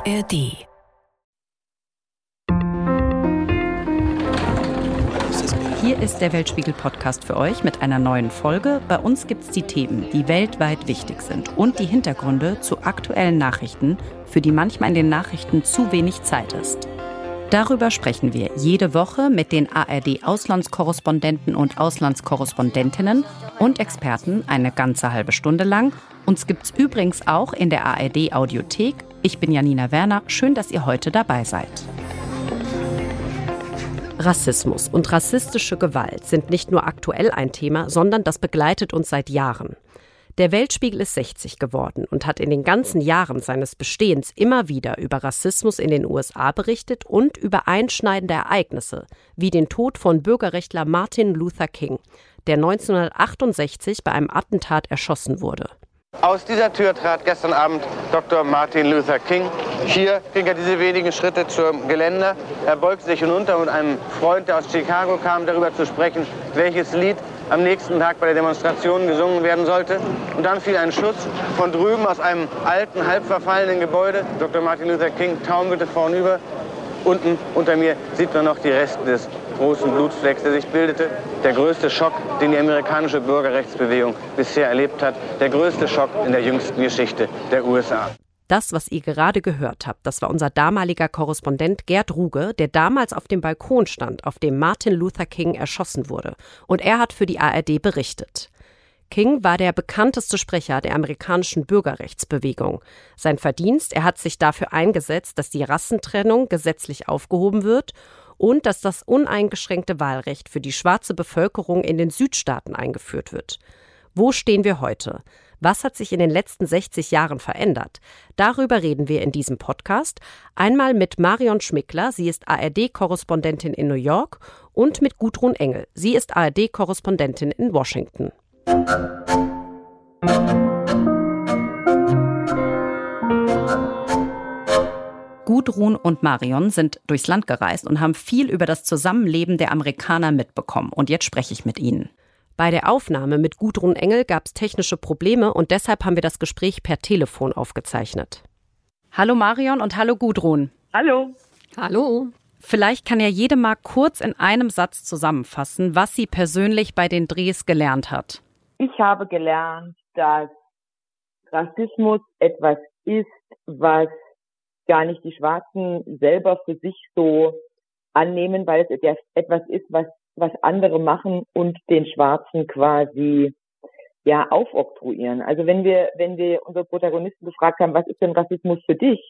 ARD Hier ist der Weltspiegel-Podcast für euch mit einer neuen Folge. Bei uns gibt es die Themen, die weltweit wichtig sind und die Hintergründe zu aktuellen Nachrichten, für die manchmal in den Nachrichten zu wenig Zeit ist. Darüber sprechen wir jede Woche mit den ARD-Auslandskorrespondenten und Auslandskorrespondentinnen und Experten eine ganze halbe Stunde lang. Uns gibt es übrigens auch in der ARD-Audiothek. Ich bin Janina Werner. Schön, dass ihr heute dabei seid. Rassismus und rassistische Gewalt sind nicht nur aktuell ein Thema, sondern das begleitet uns seit Jahren. Der Weltspiegel ist 60 geworden und hat in den ganzen Jahren seines Bestehens immer wieder über Rassismus in den USA berichtet und über einschneidende Ereignisse, wie den Tod von Bürgerrechtler Martin Luther King, der 1968 bei einem Attentat erschossen wurde. Aus dieser Tür trat gestern Abend Dr. Martin Luther King. Hier ging er diese wenigen Schritte zum Geländer. Er beugte sich hinunter und einem Freund, der aus Chicago kam, darüber zu sprechen, welches Lied am nächsten Tag bei der Demonstration gesungen werden sollte. Und dann fiel ein Schuss von drüben aus einem alten, halb verfallenen Gebäude. Dr. Martin Luther King taumelte vornüber. Unten unter mir sieht man noch die Reste des großen Blutflecks, der sich bildete. Der größte Schock, den die amerikanische Bürgerrechtsbewegung bisher erlebt hat. Der größte Schock in der jüngsten Geschichte der USA. Das, was ihr gerade gehört habt, das war unser damaliger Korrespondent Gerd Ruge, der damals auf dem Balkon stand, auf dem Martin Luther King erschossen wurde. Und er hat für die ARD berichtet. King war der bekannteste Sprecher der amerikanischen Bürgerrechtsbewegung. Sein Verdienst, er hat sich dafür eingesetzt, dass die Rassentrennung gesetzlich aufgehoben wird und dass das uneingeschränkte Wahlrecht für die schwarze Bevölkerung in den Südstaaten eingeführt wird. Wo stehen wir heute? Was hat sich in den letzten 60 Jahren verändert? Darüber reden wir in diesem Podcast. Einmal mit Marion Schmickler, sie ist ARD-Korrespondentin in New York, und mit Gudrun Engel, sie ist ARD-Korrespondentin in Washington. Gudrun und Marion sind durchs Land gereist und haben viel über das Zusammenleben der Amerikaner mitbekommen. Und jetzt spreche ich mit ihnen. Bei der Aufnahme mit Gudrun Engel gab es technische Probleme und deshalb haben wir das Gespräch per Telefon aufgezeichnet. Hallo Marion und hallo Gudrun. Hallo. Hallo. Vielleicht kann ja jede mal kurz in einem Satz zusammenfassen, was sie persönlich bei den Drehs gelernt hat. Ich habe gelernt, dass Rassismus etwas ist, was gar nicht die Schwarzen selber für sich so annehmen, weil es etwas ist, was, was andere machen und den Schwarzen quasi ja aufoktroyieren. Also wenn wir, wenn wir unsere Protagonisten gefragt haben, was ist denn Rassismus für dich?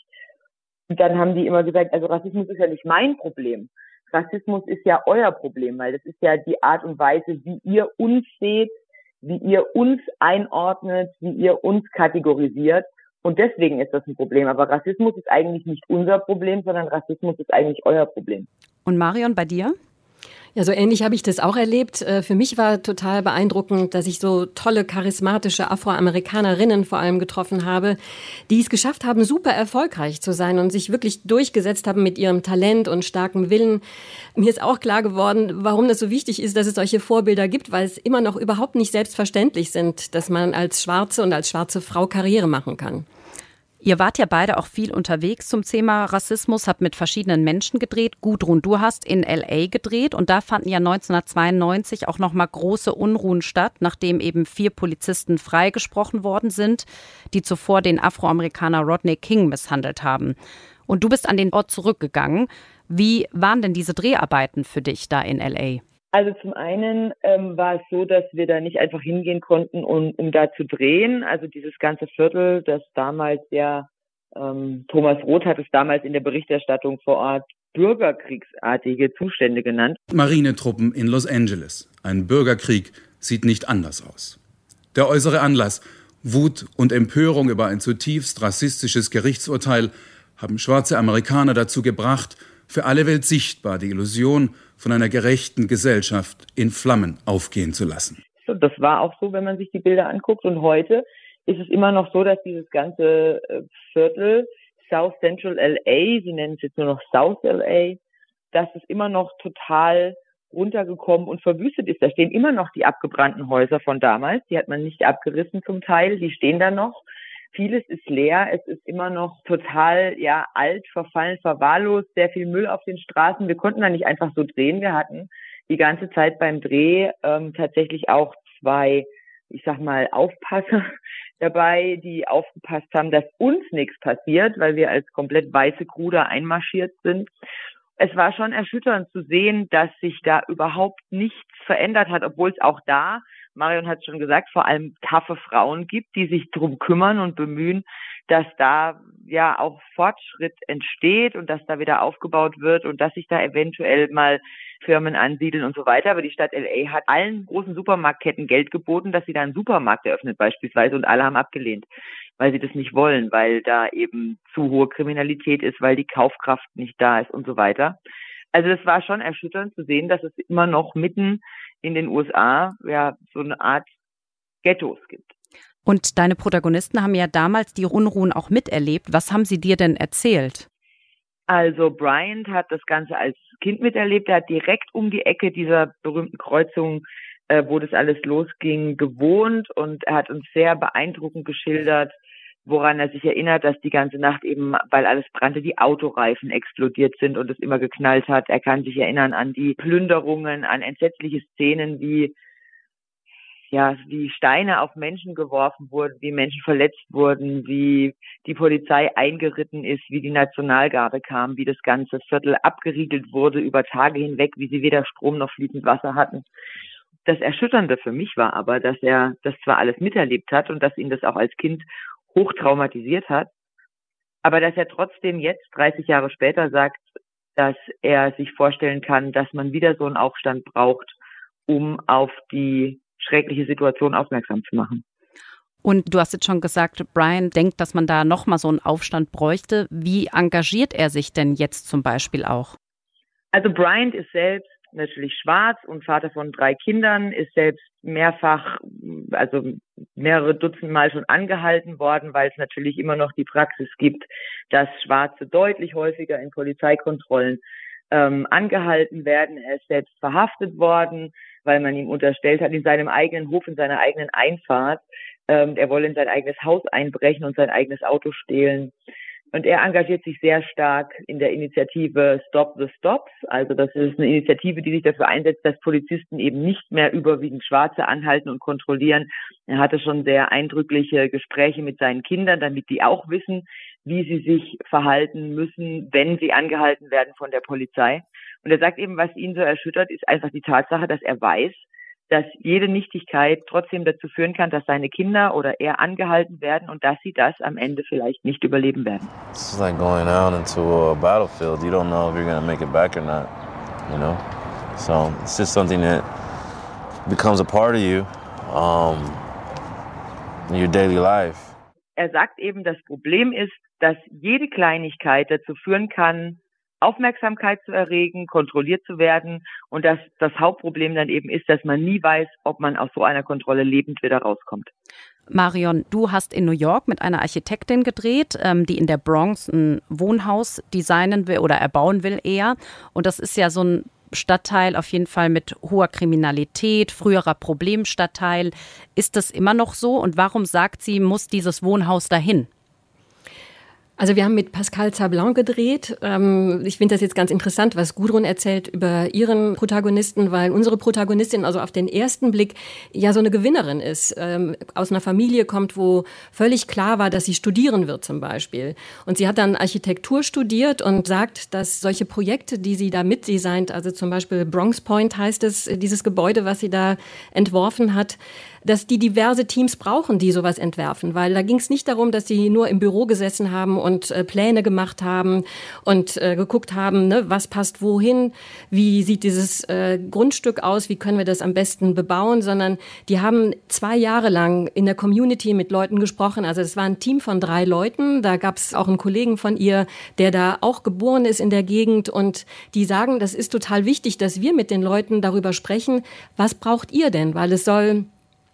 Dann haben die immer gesagt, also Rassismus ist ja nicht mein Problem. Rassismus ist ja euer Problem, weil das ist ja die Art und Weise, wie ihr uns seht, wie ihr uns einordnet, wie ihr uns kategorisiert. Und deswegen ist das ein Problem. Aber Rassismus ist eigentlich nicht unser Problem, sondern Rassismus ist eigentlich euer Problem. Und Marion, bei dir? Ja, so ähnlich habe ich das auch erlebt. Äh, für mich war total beeindruckend, dass ich so tolle, charismatische Afroamerikanerinnen vor allem getroffen habe, die es geschafft haben, super erfolgreich zu sein und sich wirklich durchgesetzt haben mit ihrem Talent und starkem Willen. Mir ist auch klar geworden, warum das so wichtig ist, dass es solche Vorbilder gibt, weil es immer noch überhaupt nicht selbstverständlich sind, dass man als Schwarze und als schwarze Frau Karriere machen kann. Ihr wart ja beide auch viel unterwegs zum Thema Rassismus, habt mit verschiedenen Menschen gedreht. Gudrun, du hast in LA gedreht und da fanden ja 1992 auch noch mal große Unruhen statt, nachdem eben vier Polizisten freigesprochen worden sind, die zuvor den Afroamerikaner Rodney King misshandelt haben. Und du bist an den Ort zurückgegangen. Wie waren denn diese Dreharbeiten für dich da in LA? Also zum einen ähm, war es so, dass wir da nicht einfach hingehen konnten, um, um da zu drehen. Also dieses ganze Viertel, das damals ja ähm, Thomas Roth hat es damals in der Berichterstattung vor Ort bürgerkriegsartige Zustände genannt. Marinetruppen in Los Angeles. Ein Bürgerkrieg sieht nicht anders aus. Der äußere Anlass, Wut und Empörung über ein zutiefst rassistisches Gerichtsurteil, haben schwarze Amerikaner dazu gebracht, für alle Welt sichtbar die Illusion von einer gerechten Gesellschaft in Flammen aufgehen zu lassen. Das war auch so, wenn man sich die Bilder anguckt. Und heute ist es immer noch so, dass dieses ganze äh, Viertel South Central LA, sie nennen es jetzt nur noch South LA, dass es immer noch total runtergekommen und verwüstet ist. Da stehen immer noch die abgebrannten Häuser von damals. Die hat man nicht abgerissen zum Teil. Die stehen da noch. Vieles ist leer. Es ist immer noch total, ja, alt, verfallen, verwahrlost, sehr viel Müll auf den Straßen. Wir konnten da nicht einfach so drehen. Wir hatten die ganze Zeit beim Dreh ähm, tatsächlich auch zwei, ich sag mal, Aufpasser dabei, die aufgepasst haben, dass uns nichts passiert, weil wir als komplett weiße Crew einmarschiert sind. Es war schon erschütternd zu sehen, dass sich da überhaupt nichts verändert hat, obwohl es auch da Marion hat schon gesagt, vor allem taffe Frauen gibt, die sich drum kümmern und bemühen, dass da ja auch Fortschritt entsteht und dass da wieder aufgebaut wird und dass sich da eventuell mal Firmen ansiedeln und so weiter. Aber die Stadt LA hat allen großen Supermarktketten Geld geboten, dass sie da einen Supermarkt eröffnet beispielsweise und alle haben abgelehnt, weil sie das nicht wollen, weil da eben zu hohe Kriminalität ist, weil die Kaufkraft nicht da ist und so weiter. Also es war schon erschütternd zu sehen, dass es immer noch mitten in den USA ja so eine Art Ghettos gibt. Und deine Protagonisten haben ja damals die Unruhen auch miterlebt. Was haben sie dir denn erzählt? Also Bryant hat das Ganze als Kind miterlebt. Er hat direkt um die Ecke dieser berühmten Kreuzung, äh, wo das alles losging, gewohnt und er hat uns sehr beeindruckend geschildert, woran er sich erinnert, dass die ganze Nacht eben, weil alles brannte, die Autoreifen explodiert sind und es immer geknallt hat. Er kann sich erinnern an die Plünderungen, an entsetzliche Szenen, wie ja, wie Steine auf Menschen geworfen wurden, wie Menschen verletzt wurden, wie die Polizei eingeritten ist, wie die Nationalgarde kam, wie das ganze Viertel abgeriegelt wurde über Tage hinweg, wie sie weder Strom noch fließend Wasser hatten. Das Erschütternde für mich war aber, dass er das zwar alles miterlebt hat und dass ihn das auch als Kind hoch traumatisiert hat, aber dass er trotzdem jetzt, 30 Jahre später, sagt, dass er sich vorstellen kann, dass man wieder so einen Aufstand braucht, um auf die schreckliche Situation aufmerksam zu machen. Und du hast jetzt schon gesagt, Brian denkt, dass man da nochmal so einen Aufstand bräuchte. Wie engagiert er sich denn jetzt zum Beispiel auch? Also Brian ist selbst natürlich schwarz und Vater von drei Kindern, ist selbst mehrfach, also mehrere Dutzend Mal schon angehalten worden, weil es natürlich immer noch die Praxis gibt, dass Schwarze deutlich häufiger in Polizeikontrollen ähm, angehalten werden. Er ist selbst verhaftet worden, weil man ihm unterstellt hat, in seinem eigenen Hof, in seiner eigenen Einfahrt, ähm, er wolle in sein eigenes Haus einbrechen und sein eigenes Auto stehlen. Und er engagiert sich sehr stark in der Initiative Stop the Stops. Also das ist eine Initiative, die sich dafür einsetzt, dass Polizisten eben nicht mehr überwiegend Schwarze anhalten und kontrollieren. Er hatte schon sehr eindrückliche Gespräche mit seinen Kindern, damit die auch wissen, wie sie sich verhalten müssen, wenn sie angehalten werden von der Polizei. Und er sagt eben, was ihn so erschüttert, ist einfach die Tatsache, dass er weiß, dass jede Nichtigkeit trotzdem dazu führen kann, dass seine Kinder oder er angehalten werden und dass sie das am Ende vielleicht nicht überleben werden. It's like going out into a battlefield. You don't know if you're to make it back or not, you know? So it's just something that becomes a part of you um, in your daily life. Er sagt eben, das Problem ist, dass jede Kleinigkeit dazu führen kann, Aufmerksamkeit zu erregen, kontrolliert zu werden und dass das Hauptproblem dann eben ist, dass man nie weiß, ob man aus so einer Kontrolle lebend wieder rauskommt. Marion, du hast in New York mit einer Architektin gedreht, ähm, die in der Bronx ein Wohnhaus designen will oder erbauen will eher. Und das ist ja so ein Stadtteil auf jeden Fall mit hoher Kriminalität, früherer Problemstadtteil. Ist das immer noch so? Und warum sagt sie, muss dieses Wohnhaus dahin? Also wir haben mit Pascal Zablon gedreht. Ähm, ich finde das jetzt ganz interessant, was Gudrun erzählt über ihren Protagonisten, weil unsere Protagonistin also auf den ersten Blick ja so eine Gewinnerin ist. Ähm, aus einer Familie kommt, wo völlig klar war, dass sie studieren wird zum Beispiel. Und sie hat dann Architektur studiert und sagt, dass solche Projekte, die sie da mitdesignt, also zum Beispiel Bronx Point heißt es, dieses Gebäude, was sie da entworfen hat, dass die diverse Teams brauchen, die sowas entwerfen, weil da ging es nicht darum, dass sie nur im Büro gesessen haben und äh, Pläne gemacht haben und äh, geguckt haben, ne, was passt wohin, wie sieht dieses äh, Grundstück aus, wie können wir das am besten bebauen, sondern die haben zwei Jahre lang in der Community mit Leuten gesprochen. Also es war ein Team von drei Leuten. Da gab es auch einen Kollegen von ihr, der da auch geboren ist in der Gegend und die sagen, das ist total wichtig, dass wir mit den Leuten darüber sprechen, was braucht ihr denn, weil es soll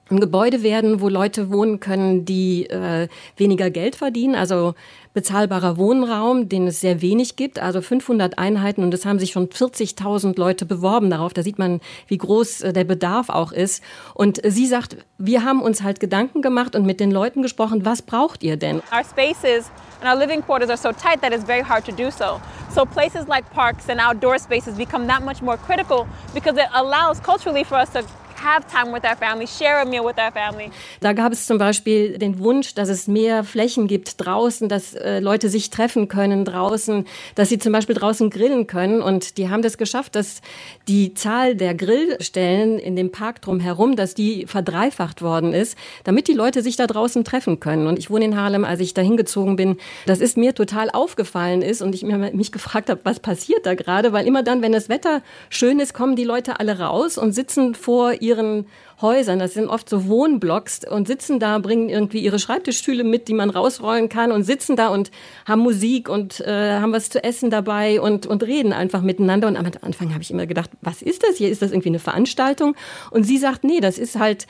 ein Gebäude werden, wo Leute wohnen können, die äh, weniger Geld verdienen, also bezahlbarer Wohnraum, den es sehr wenig gibt, also 500 Einheiten und es haben sich schon 40.000 Leute beworben darauf. Da sieht man, wie groß äh, der Bedarf auch ist. Und sie sagt, wir haben uns halt Gedanken gemacht und mit den Leuten gesprochen, was braucht ihr denn? Our spaces and our living quarters are so tight that it's very hard to do so. So places like parks and outdoor spaces become that much more critical because it allows culturally for us to have time with our family, share a meal with our family. Da gab es zum Beispiel den Wunsch, dass es mehr Flächen gibt draußen, dass äh, Leute sich treffen können draußen, dass sie zum Beispiel draußen grillen können. Und die haben das geschafft, dass die Zahl der Grillstellen in dem Park drumherum, dass die verdreifacht worden ist, damit die Leute sich da draußen treffen können. Und ich wohne in Harlem, als ich da hingezogen bin, das ist mir total aufgefallen ist und ich mich gefragt habe, was passiert da gerade, weil immer dann, wenn das Wetter schön ist, kommen die Leute alle raus und sitzen vor ihren Häusern. Das sind oft so Wohnblocks und sitzen da, bringen irgendwie ihre Schreibtischstühle mit, die man rausrollen kann und sitzen da und haben Musik und äh, haben was zu essen dabei und, und reden einfach miteinander. Und am Anfang habe ich immer gedacht, was ist das hier? Ist das irgendwie eine Veranstaltung? Und sie sagt, nee, das ist halt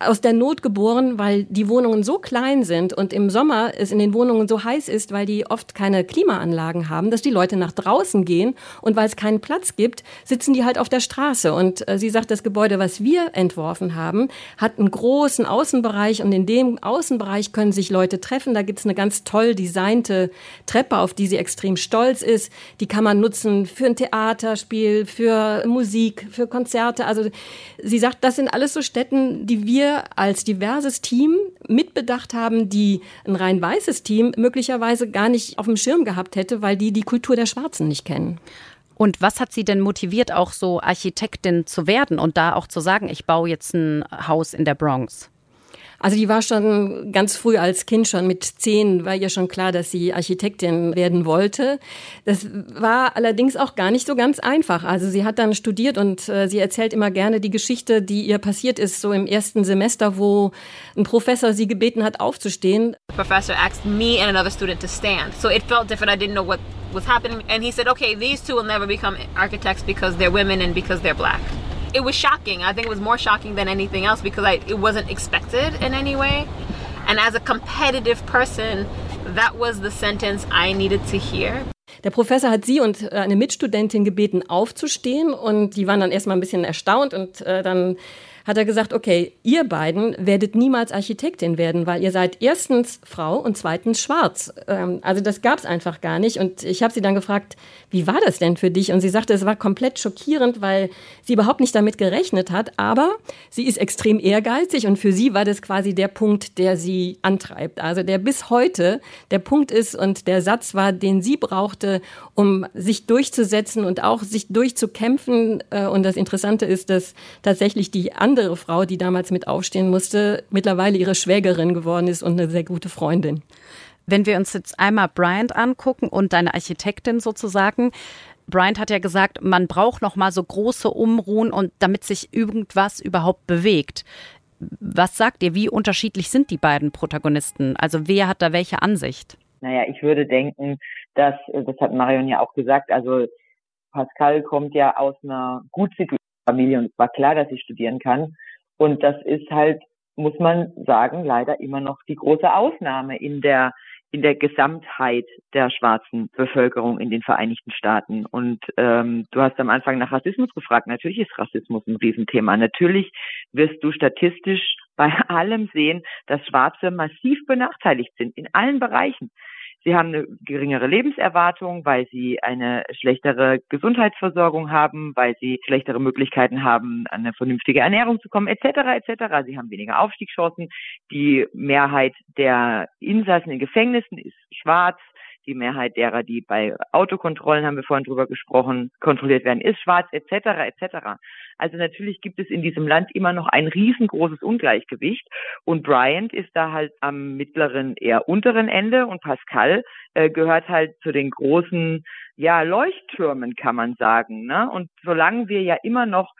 aus der Not geboren, weil die Wohnungen so klein sind und im Sommer es in den Wohnungen so heiß ist, weil die oft keine Klimaanlagen haben, dass die Leute nach draußen gehen und weil es keinen Platz gibt, sitzen die halt auf der Straße. Und äh, sie sagt, das Gebäude, was wir entworfen haben, hat einen großen Außenbereich und in dem Außenbereich können sich Leute treffen. Da gibt es eine ganz toll designte Treppe, auf die sie extrem stolz ist. Die kann man nutzen für ein Theaterspiel, für Musik, für Konzerte. Also sie sagt, das sind alles so Städten, die wir wir als diverses Team mitbedacht haben, die ein rein weißes Team möglicherweise gar nicht auf dem Schirm gehabt hätte, weil die die Kultur der Schwarzen nicht kennen. Und was hat Sie denn motiviert, auch so Architektin zu werden und da auch zu sagen, ich baue jetzt ein Haus in der Bronx? Also die war schon ganz früh als Kind, schon mit zehn, war ihr schon klar, dass sie Architektin werden wollte. Das war allerdings auch gar nicht so ganz einfach. Also sie hat dann studiert und äh, sie erzählt immer gerne die Geschichte, die ihr passiert ist, so im ersten Semester, wo ein Professor sie gebeten hat, aufzustehen. The professor asked me and another student to stand. So it felt different. I didn't know what was happening. And he said, okay, these two will never become architects because they're women and because they're black. It was shocking. I think it was more shocking than anything else because I, it wasn't expected in any way. And as a competitive person, that was the sentence I needed to hear. Der Professor hat sie und äh, eine Mitstudentin gebeten, aufzustehen und die waren dann erstmal ein bisschen erstaunt und äh, dann hat er gesagt, okay, ihr beiden werdet niemals Architektin werden, weil ihr seid erstens Frau und zweitens schwarz. Ähm, also das gab es einfach gar nicht. Und ich habe sie dann gefragt, wie war das denn für dich? Und sie sagte, es war komplett schockierend, weil sie überhaupt nicht damit gerechnet hat. Aber sie ist extrem ehrgeizig und für sie war das quasi der Punkt, der sie antreibt. Also der bis heute der Punkt ist und der Satz war, den sie brauchte, um sich durchzusetzen und auch sich durchzukämpfen. Äh, und das Interessante ist, dass tatsächlich die anderen andere Frau, die damals mit aufstehen musste, mittlerweile ihre Schwägerin geworden ist und eine sehr gute Freundin. Wenn wir uns jetzt einmal Bryant angucken und deine Architektin sozusagen, Bryant hat ja gesagt, man braucht noch mal so große Umruhen und damit sich irgendwas überhaupt bewegt. Was sagt ihr, wie unterschiedlich sind die beiden Protagonisten? Also wer hat da welche Ansicht? Naja, ich würde denken, dass, das hat Marion ja auch gesagt, also Pascal kommt ja aus einer gut situierten Familie und es war klar, dass ich studieren kann. Und das ist halt, muss man sagen, leider immer noch die große Ausnahme in der in der Gesamtheit der schwarzen Bevölkerung in den Vereinigten Staaten. Und ähm, du hast am Anfang nach Rassismus gefragt. Natürlich ist Rassismus ein Riesenthema. Natürlich wirst du statistisch bei allem sehen, dass Schwarze massiv benachteiligt sind in allen Bereichen. Sie haben eine geringere Lebenserwartung, weil sie eine schlechtere Gesundheitsversorgung haben, weil sie schlechtere Möglichkeiten haben, an eine vernünftige Ernährung zu kommen, etc. etc. Sie haben weniger Aufstiegschancen. Die Mehrheit der Insassen in Gefängnissen ist schwarz. Die Mehrheit derer, die bei Autokontrollen, haben wir vorhin drüber gesprochen, kontrolliert werden, ist schwarz, etc. etc. Also natürlich gibt es in diesem Land immer noch ein riesengroßes Ungleichgewicht. Und Bryant ist da halt am mittleren, eher unteren Ende und Pascal äh, gehört halt zu den großen, ja, Leuchttürmen, kann man sagen. Ne? Und solange wir ja immer noch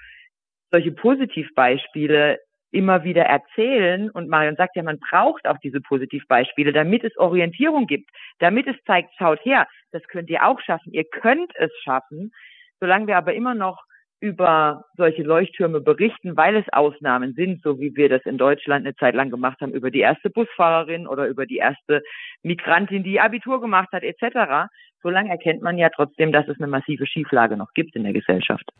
solche Positivbeispiele immer wieder erzählen. Und Marion sagt ja, man braucht auch diese Positivbeispiele, damit es Orientierung gibt, damit es zeigt, schaut her, das könnt ihr auch schaffen, ihr könnt es schaffen. Solange wir aber immer noch über solche Leuchttürme berichten, weil es Ausnahmen sind, so wie wir das in Deutschland eine Zeit lang gemacht haben, über die erste Busfahrerin oder über die erste Migrantin, die Abitur gemacht hat, etc., solange erkennt man ja trotzdem, dass es eine massive Schieflage noch gibt in der Gesellschaft.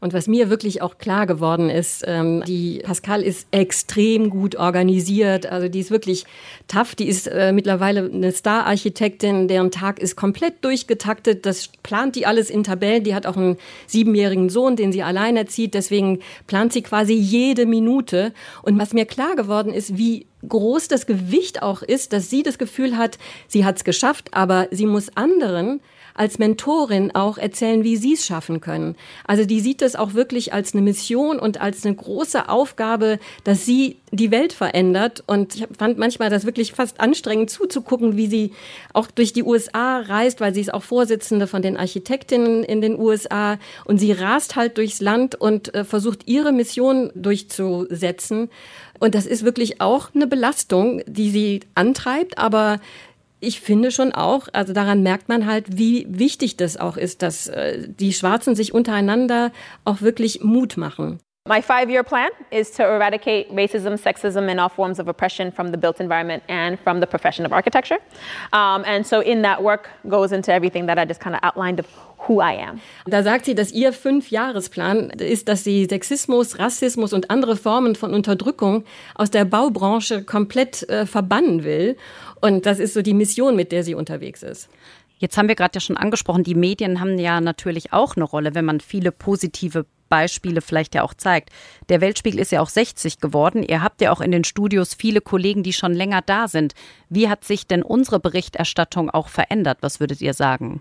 Und was mir wirklich auch klar geworden ist, ähm, die Pascal ist extrem gut organisiert. Also die ist wirklich tough. Die ist äh, mittlerweile eine Star-Architektin, deren Tag ist komplett durchgetaktet. Das plant die alles in Tabellen. Die hat auch einen siebenjährigen Sohn, den sie allein erzieht. Deswegen plant sie quasi jede Minute. Und was mir klar geworden ist, wie groß das Gewicht auch ist, dass sie das Gefühl hat, sie hat es geschafft, aber sie muss anderen als Mentorin auch erzählen, wie sie es schaffen können. Also die sieht das auch wirklich als eine Mission und als eine große Aufgabe, dass sie die Welt verändert. Und ich fand manchmal das wirklich fast anstrengend zuzugucken, wie sie auch durch die USA reist, weil sie ist auch Vorsitzende von den Architektinnen in den USA. Und sie rast halt durchs Land und äh, versucht, ihre Mission durchzusetzen. Und das ist wirklich auch eine Belastung, die sie antreibt, aber ich finde schon auch, also daran merkt man halt, wie wichtig das auch ist, dass äh, die Schwarzen sich untereinander auch wirklich Mut machen. My five year plan is to eradicate racism, sexism, and all forms of oppression from the built environment and from the profession of architecture. Um, and so, in that work goes into everything that I just kind of outlined of who I am. Da sagt sie, dass ihr Fünfjahresplan ist, dass sie Sexismus, Rassismus und andere Formen von Unterdrückung aus der Baubranche komplett äh, verbannen will. Und das ist so die Mission, mit der sie unterwegs ist. Jetzt haben wir gerade ja schon angesprochen, die Medien haben ja natürlich auch eine Rolle, wenn man viele positive Beispiele vielleicht ja auch zeigt. Der Weltspiegel ist ja auch 60 geworden. Ihr habt ja auch in den Studios viele Kollegen, die schon länger da sind. Wie hat sich denn unsere Berichterstattung auch verändert? Was würdet ihr sagen?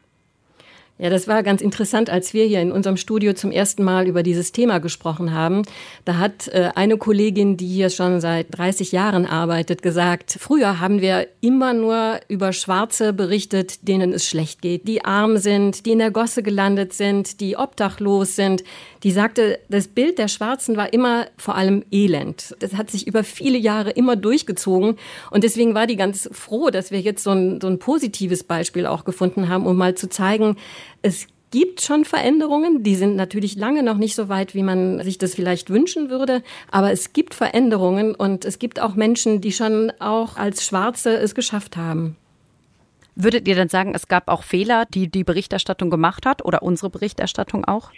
Ja, das war ganz interessant, als wir hier in unserem Studio zum ersten Mal über dieses Thema gesprochen haben. Da hat äh, eine Kollegin, die hier schon seit 30 Jahren arbeitet, gesagt, früher haben wir immer nur über Schwarze berichtet, denen es schlecht geht, die arm sind, die in der Gosse gelandet sind, die obdachlos sind. Die sagte, das Bild der Schwarzen war immer vor allem Elend. Das hat sich über viele Jahre immer durchgezogen. Und deswegen war die ganz froh, dass wir jetzt so ein, so ein positives Beispiel auch gefunden haben, um mal zu zeigen, es gibt schon Veränderungen, die sind natürlich lange noch nicht so weit, wie man sich das vielleicht wünschen würde, aber es gibt Veränderungen und es gibt auch Menschen, die schon auch als Schwarze es geschafft haben. Würdet ihr dann sagen, es gab auch Fehler, die die Berichterstattung gemacht hat oder unsere Berichterstattung auch?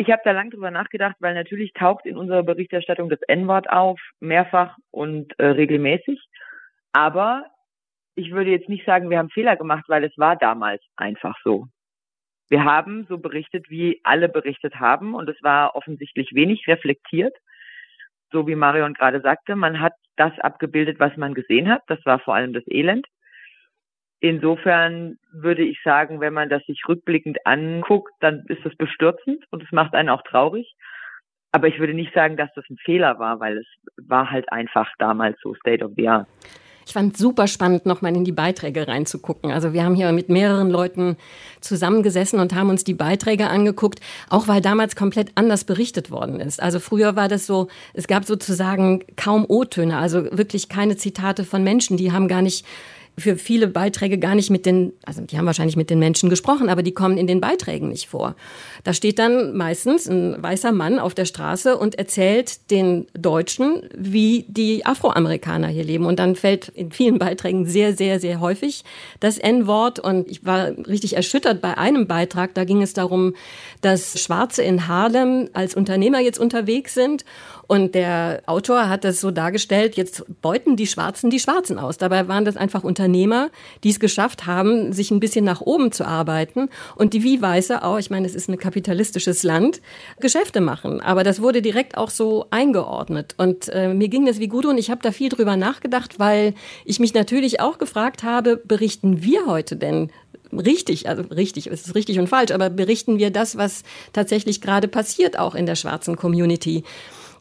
Ich habe da lange drüber nachgedacht, weil natürlich taucht in unserer Berichterstattung das N-Wort auf, mehrfach und äh, regelmäßig. Aber ich würde jetzt nicht sagen, wir haben Fehler gemacht, weil es war damals einfach so. Wir haben so berichtet, wie alle berichtet haben und es war offensichtlich wenig reflektiert. So wie Marion gerade sagte, man hat das abgebildet, was man gesehen hat. Das war vor allem das Elend. Insofern würde ich sagen, wenn man das sich rückblickend anguckt, dann ist das bestürzend und es macht einen auch traurig. Aber ich würde nicht sagen, dass das ein Fehler war, weil es war halt einfach damals so State of the Art. Ich fand super spannend, nochmal in die Beiträge reinzugucken. Also wir haben hier mit mehreren Leuten zusammengesessen und haben uns die Beiträge angeguckt, auch weil damals komplett anders berichtet worden ist. Also früher war das so, es gab sozusagen kaum O-Töne, also wirklich keine Zitate von Menschen, die haben gar nicht für viele Beiträge gar nicht mit den, also die haben wahrscheinlich mit den Menschen gesprochen, aber die kommen in den Beiträgen nicht vor. Da steht dann meistens ein weißer Mann auf der Straße und erzählt den Deutschen, wie die Afroamerikaner hier leben. Und dann fällt in vielen Beiträgen sehr, sehr, sehr häufig das N-Wort. Und ich war richtig erschüttert bei einem Beitrag. Da ging es darum, dass Schwarze in Harlem als Unternehmer jetzt unterwegs sind und der Autor hat das so dargestellt, jetzt beuten die Schwarzen die Schwarzen aus. Dabei waren das einfach Unternehmer, die es geschafft haben, sich ein bisschen nach oben zu arbeiten und die wie Weiße auch, ich meine, es ist ein kapitalistisches Land, Geschäfte machen. Aber das wurde direkt auch so eingeordnet. Und äh, mir ging das wie gut und ich habe da viel drüber nachgedacht, weil ich mich natürlich auch gefragt habe, berichten wir heute denn richtig, also richtig, es ist richtig und falsch, aber berichten wir das, was tatsächlich gerade passiert, auch in der schwarzen Community?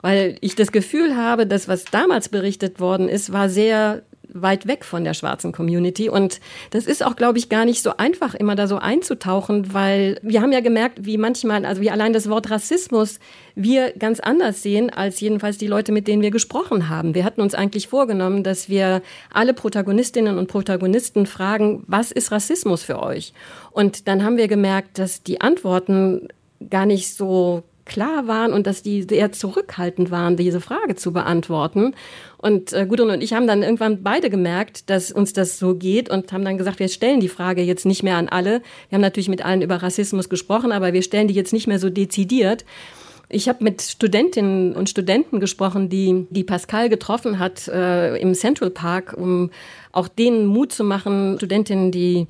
Weil ich das Gefühl habe, dass was damals berichtet worden ist, war sehr weit weg von der schwarzen Community. Und das ist auch, glaube ich, gar nicht so einfach, immer da so einzutauchen, weil wir haben ja gemerkt, wie manchmal, also wie allein das Wort Rassismus wir ganz anders sehen als jedenfalls die Leute, mit denen wir gesprochen haben. Wir hatten uns eigentlich vorgenommen, dass wir alle Protagonistinnen und Protagonisten fragen, was ist Rassismus für euch? Und dann haben wir gemerkt, dass die Antworten gar nicht so klar waren und dass die sehr zurückhaltend waren, diese Frage zu beantworten. Und äh, Gudrun und ich haben dann irgendwann beide gemerkt, dass uns das so geht und haben dann gesagt, wir stellen die Frage jetzt nicht mehr an alle. Wir haben natürlich mit allen über Rassismus gesprochen, aber wir stellen die jetzt nicht mehr so dezidiert. Ich habe mit Studentinnen und Studenten gesprochen, die, die Pascal getroffen hat äh, im Central Park, um auch denen Mut zu machen, Studentinnen, die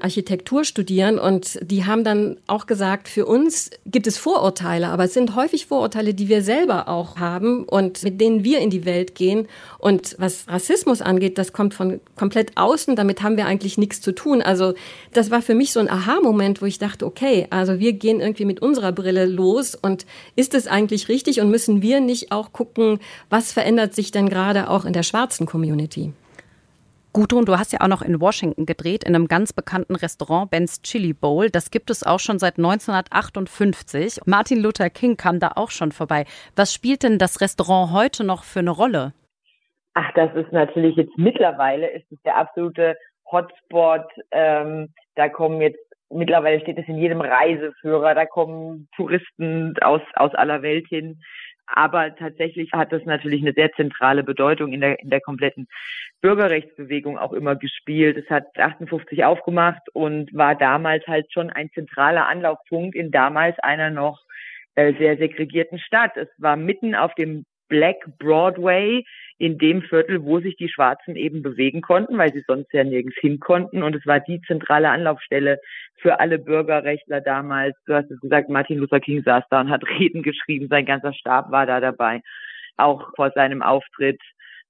Architektur studieren und die haben dann auch gesagt, für uns gibt es Vorurteile, aber es sind häufig Vorurteile, die wir selber auch haben und mit denen wir in die Welt gehen. Und was Rassismus angeht, das kommt von komplett außen, damit haben wir eigentlich nichts zu tun. Also das war für mich so ein Aha-Moment, wo ich dachte, okay, also wir gehen irgendwie mit unserer Brille los und ist es eigentlich richtig und müssen wir nicht auch gucken, was verändert sich denn gerade auch in der schwarzen Community? Gudrun, du hast ja auch noch in Washington gedreht, in einem ganz bekannten Restaurant, Ben's Chili Bowl. Das gibt es auch schon seit 1958. Martin Luther King kam da auch schon vorbei. Was spielt denn das Restaurant heute noch für eine Rolle? Ach, das ist natürlich jetzt mittlerweile ist es der absolute Hotspot. Ähm, da kommen jetzt mittlerweile steht es in jedem Reiseführer. Da kommen Touristen aus aus aller Welt hin. Aber tatsächlich hat das natürlich eine sehr zentrale Bedeutung in der, in der kompletten Bürgerrechtsbewegung auch immer gespielt. Es hat 58 aufgemacht und war damals halt schon ein zentraler Anlaufpunkt in damals einer noch äh, sehr segregierten Stadt. Es war mitten auf dem Black Broadway in dem Viertel, wo sich die Schwarzen eben bewegen konnten, weil sie sonst ja nirgends hin konnten. Und es war die zentrale Anlaufstelle für alle Bürgerrechtler damals. Du hast es gesagt, Martin Luther King saß da und hat Reden geschrieben. Sein ganzer Stab war da dabei. Auch vor seinem Auftritt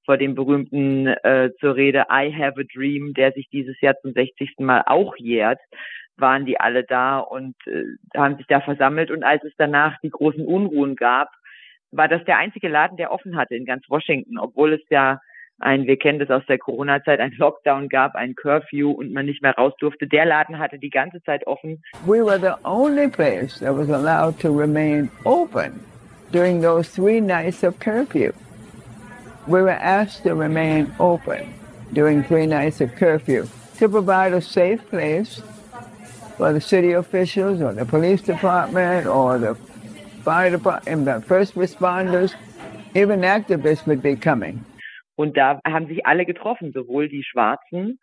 vor dem berühmten äh, zur Rede I Have a Dream, der sich dieses Jahr zum 60. Mal auch jährt, waren die alle da und äh, haben sich da versammelt. Und als es danach die großen Unruhen gab, war das der einzige Laden, der offen hatte in ganz Washington, obwohl es ja ein, wir kennen das aus der Corona-Zeit, ein Lockdown gab, ein Curfew und man nicht mehr raus durfte. Der Laden hatte die ganze Zeit offen. We were the only place that was allowed to remain open during those three nights of curfew. We were asked to remain open during three nights of curfew to provide a safe place for the city officials or the police department or the fire department, the first responders, even activists would be coming. Und da haben sich alle getroffen, sowohl die Schwarzen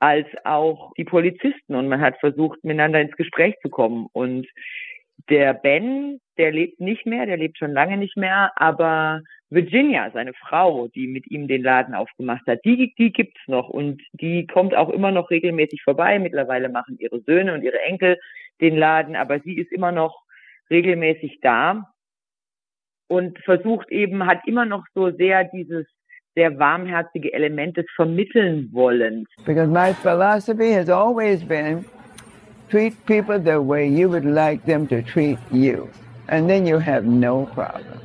als auch die Polizisten. Und man hat versucht, miteinander ins Gespräch zu kommen. Und der Ben, der lebt nicht mehr, der lebt schon lange nicht mehr, aber Virginia, seine Frau, die mit ihm den Laden aufgemacht hat, die, die gibt's noch und die kommt auch immer noch regelmäßig vorbei. Mittlerweile machen ihre Söhne und ihre Enkel den Laden, aber sie ist immer noch regelmäßig da und versucht eben, hat immer noch so sehr dieses sehr warmherzige Element des Vermitteln wollen. Because my philosophy has always been treat people the way you would like them to treat you. And then you have no problem.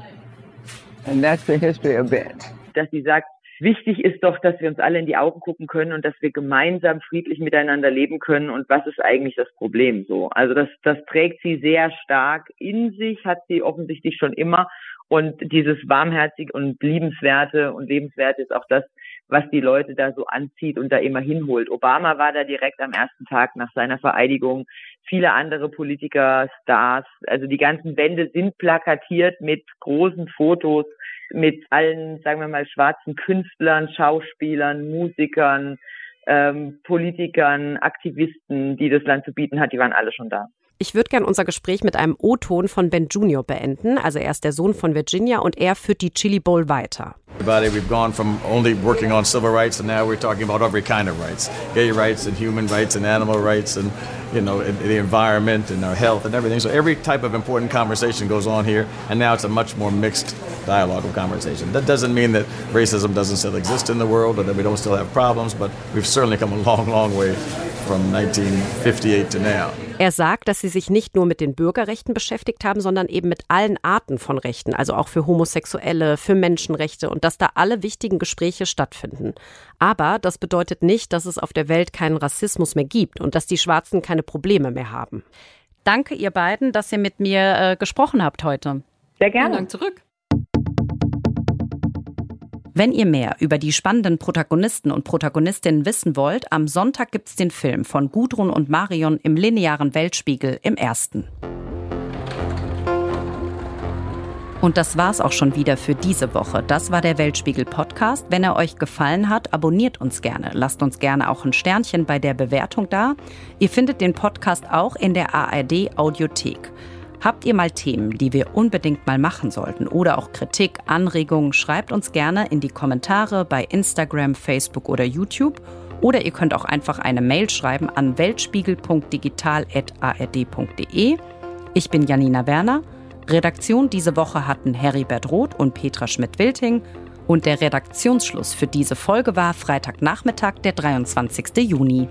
And that's the history of Ben. Dass sie sagt, wichtig ist doch, dass wir uns alle in die Augen gucken können und dass wir gemeinsam friedlich miteinander leben können. Und was ist eigentlich das Problem so? Also das, das trägt sie sehr stark in sich, hat sie offensichtlich schon immer. Und dieses warmherzig und liebenswerte und lebenswerte ist auch das, was die Leute da so anzieht und da immer hinholt. Obama war da direkt am ersten Tag nach seiner Vereidigung. Viele andere Politiker, Stars, also die ganzen Wände sind plakatiert mit großen Fotos mit allen, sagen wir mal, schwarzen Künstlern, Schauspielern, Musikern, ähm, Politikern, Aktivisten, die das Land zu bieten hat, die waren alle schon da. Ich würde gerne unser Gespräch mit einem O-Ton von Ben Junior beenden. Also er ist der Sohn von Virginia und er führt die Chili Bowl weiter. We've gone from only working on civil rights and now we're talking about every kind of rights. Gay rights and human rights and animal rights and you know the environment and our health and everything. So every type of important conversation goes on here and now it's a much more mixed dialogue of conversation. That doesn't mean that racism doesn't still exist in the world or that we don't still have problems, but we've certainly come a long, long way from 1958 to now. Er sagt, dass sie sich nicht nur mit den Bürgerrechten beschäftigt haben, sondern eben mit allen Arten von Rechten, also auch für Homosexuelle, für Menschenrechte und dass da alle wichtigen Gespräche stattfinden. Aber das bedeutet nicht, dass es auf der Welt keinen Rassismus mehr gibt und dass die Schwarzen keine Probleme mehr haben. Danke ihr beiden, dass ihr mit mir äh, gesprochen habt heute. Sehr gerne. Vielen Dank zurück. Wenn ihr mehr über die spannenden Protagonisten und Protagonistinnen wissen wollt, am Sonntag gibt's den Film von Gudrun und Marion im linearen Weltspiegel im ersten. Und das war's auch schon wieder für diese Woche. Das war der Weltspiegel Podcast. Wenn er euch gefallen hat, abonniert uns gerne. Lasst uns gerne auch ein Sternchen bei der Bewertung da. Ihr findet den Podcast auch in der ARD Audiothek. Habt ihr mal Themen, die wir unbedingt mal machen sollten oder auch Kritik, Anregungen, schreibt uns gerne in die Kommentare bei Instagram, Facebook oder YouTube. Oder ihr könnt auch einfach eine Mail schreiben an weltspiegel.digital.ard.de. Ich bin Janina Werner. Redaktion diese Woche hatten Heribert Roth und Petra Schmidt-Wilting und der Redaktionsschluss für diese Folge war Freitagnachmittag, der 23. Juni.